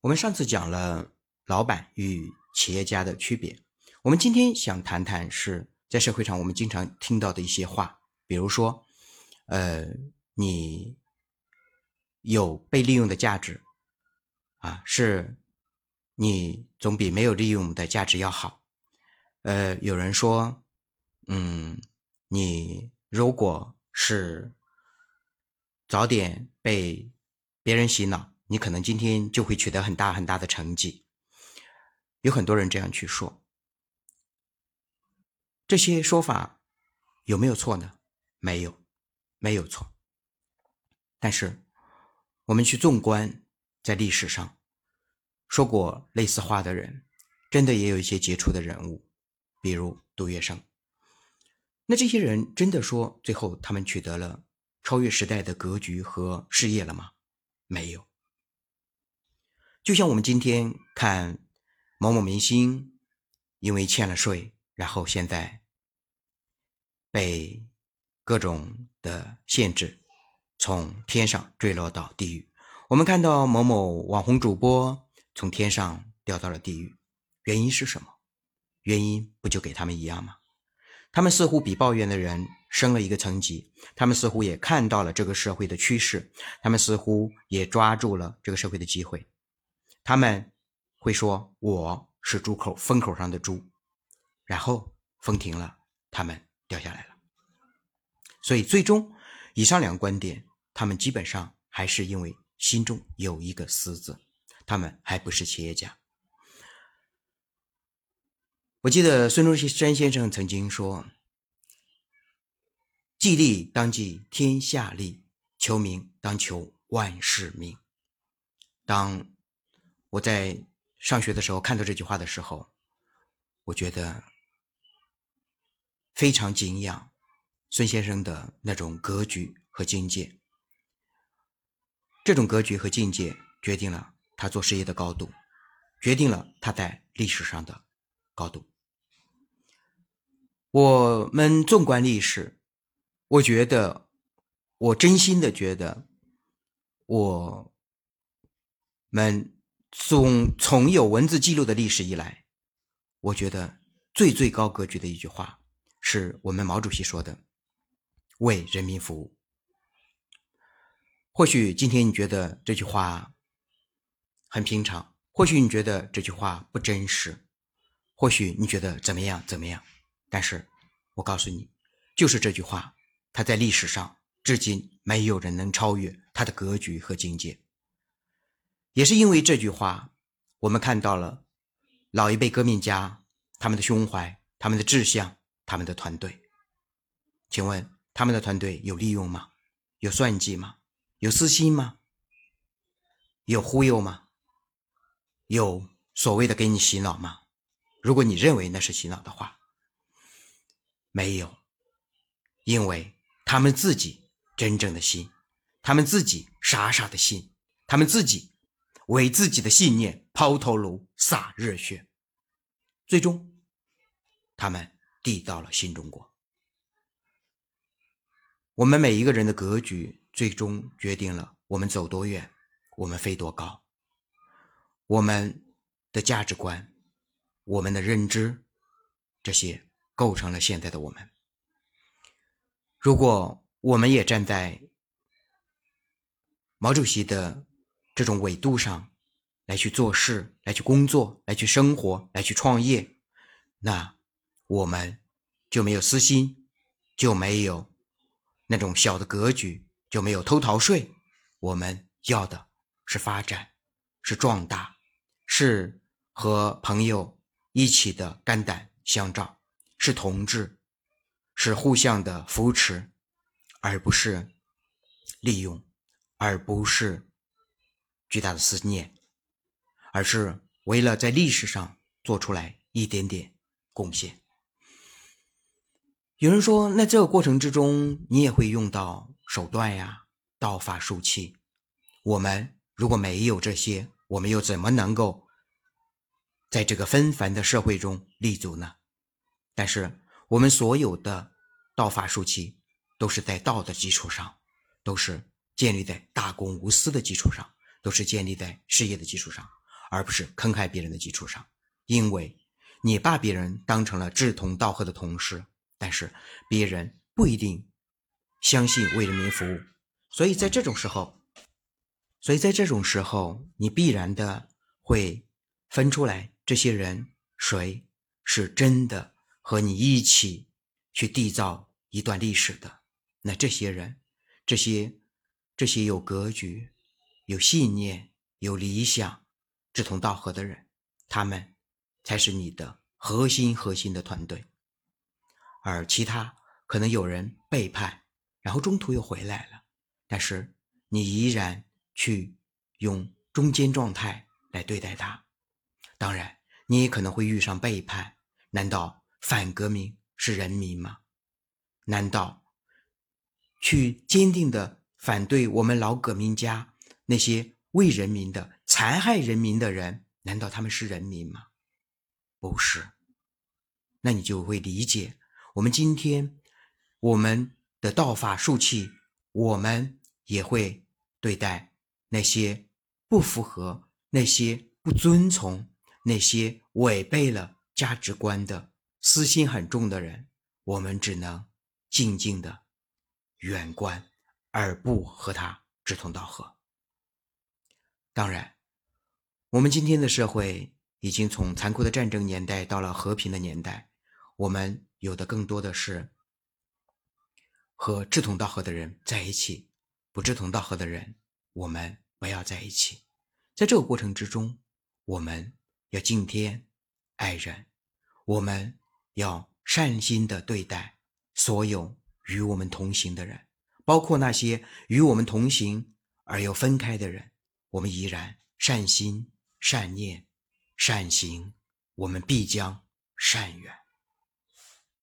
我们上次讲了老板与企业家的区别，我们今天想谈谈是在社会上我们经常听到的一些话，比如说，呃，你有被利用的价值，啊，是你总比没有利用的价值要好。呃，有人说，嗯，你如果是早点被别人洗脑。你可能今天就会取得很大很大的成绩，有很多人这样去说，这些说法有没有错呢？没有，没有错。但是我们去纵观在历史上说过类似话的人，真的也有一些杰出的人物，比如杜月笙。那这些人真的说最后他们取得了超越时代的格局和事业了吗？没有。就像我们今天看某某明星，因为欠了税，然后现在被各种的限制，从天上坠落到地狱。我们看到某某网红主播从天上掉到了地狱，原因是什么？原因不就给他们一样吗？他们似乎比抱怨的人升了一个层级，他们似乎也看到了这个社会的趋势，他们似乎也抓住了这个社会的机会。他们会说：“我是猪口风口上的猪。”然后风停了，他们掉下来了。所以，最终以上两个观点，他们基本上还是因为心中有一个“私”字，他们还不是企业家。我记得孙中山先生曾经说：“计利当计天下利，求名当求万世名。”当我在上学的时候看到这句话的时候，我觉得非常敬仰孙先生的那种格局和境界。这种格局和境界决定了他做事业的高度，决定了他在历史上的高度。我们纵观历史，我觉得，我真心的觉得，我们。从从有文字记录的历史以来，我觉得最最高格局的一句话，是我们毛主席说的：“为人民服务。”或许今天你觉得这句话很平常，或许你觉得这句话不真实，或许你觉得怎么样怎么样，但是我告诉你，就是这句话，它在历史上至今没有人能超越它的格局和境界。也是因为这句话，我们看到了老一辈革命家他们的胸怀、他们的志向、他们的团队。请问他们的团队有利用吗？有算计吗？有私心吗？有忽悠吗？有所谓的给你洗脑吗？如果你认为那是洗脑的话，没有，因为他们自己真正的心，他们自己傻傻的心，他们自己。为自己的信念抛头颅、洒热血，最终，他们递到了新中国。我们每一个人的格局，最终决定了我们走多远，我们飞多高。我们的价值观、我们的认知，这些构成了现在的我们。如果我们也站在毛主席的。这种纬度上，来去做事，来去工作，来去生活，来去创业，那我们就没有私心，就没有那种小的格局，就没有偷逃税。我们要的是发展，是壮大，是和朋友一起的肝胆相照，是同志，是互相的扶持，而不是利用，而不是。巨大的思念，而是为了在历史上做出来一点点贡献。有人说，那这个过程之中，你也会用到手段呀，道法术器。我们如果没有这些，我们又怎么能够在这个纷繁的社会中立足呢？但是，我们所有的道法术器都是在道的基础上，都是建立在大公无私的基础上。都是建立在事业的基础上，而不是坑害别人的基础上。因为你把别人当成了志同道合的同事，但是别人不一定相信为人民服务，所以在这种时候，所以在这种时候，你必然的会分出来这些人谁是真的和你一起去缔造一段历史的。那这些人，这些这些有格局、有信念、有理想、志同道合的人，他们才是你的核心核心的团队。而其他可能有人背叛，然后中途又回来了，但是你依然去用中间状态来对待他。当然，你也可能会遇上背叛。难道反革命是人民吗？难道？去坚定的反对我们老革命家那些为人民的残害人民的人，难道他们是人民吗？不是。那你就会理解，我们今天我们的道法术器，我们也会对待那些不符合、那些不遵从、那些违背了价值观的、私心很重的人，我们只能静静的。远观，而不和他志同道合。当然，我们今天的社会已经从残酷的战争年代到了和平的年代，我们有的更多的是和志同道合的人在一起，不志同道合的人，我们不要在一起。在这个过程之中，我们要敬天爱人，我们要善心的对待所有。与我们同行的人，包括那些与我们同行而又分开的人，我们依然善心、善念、善行，我们必将善缘。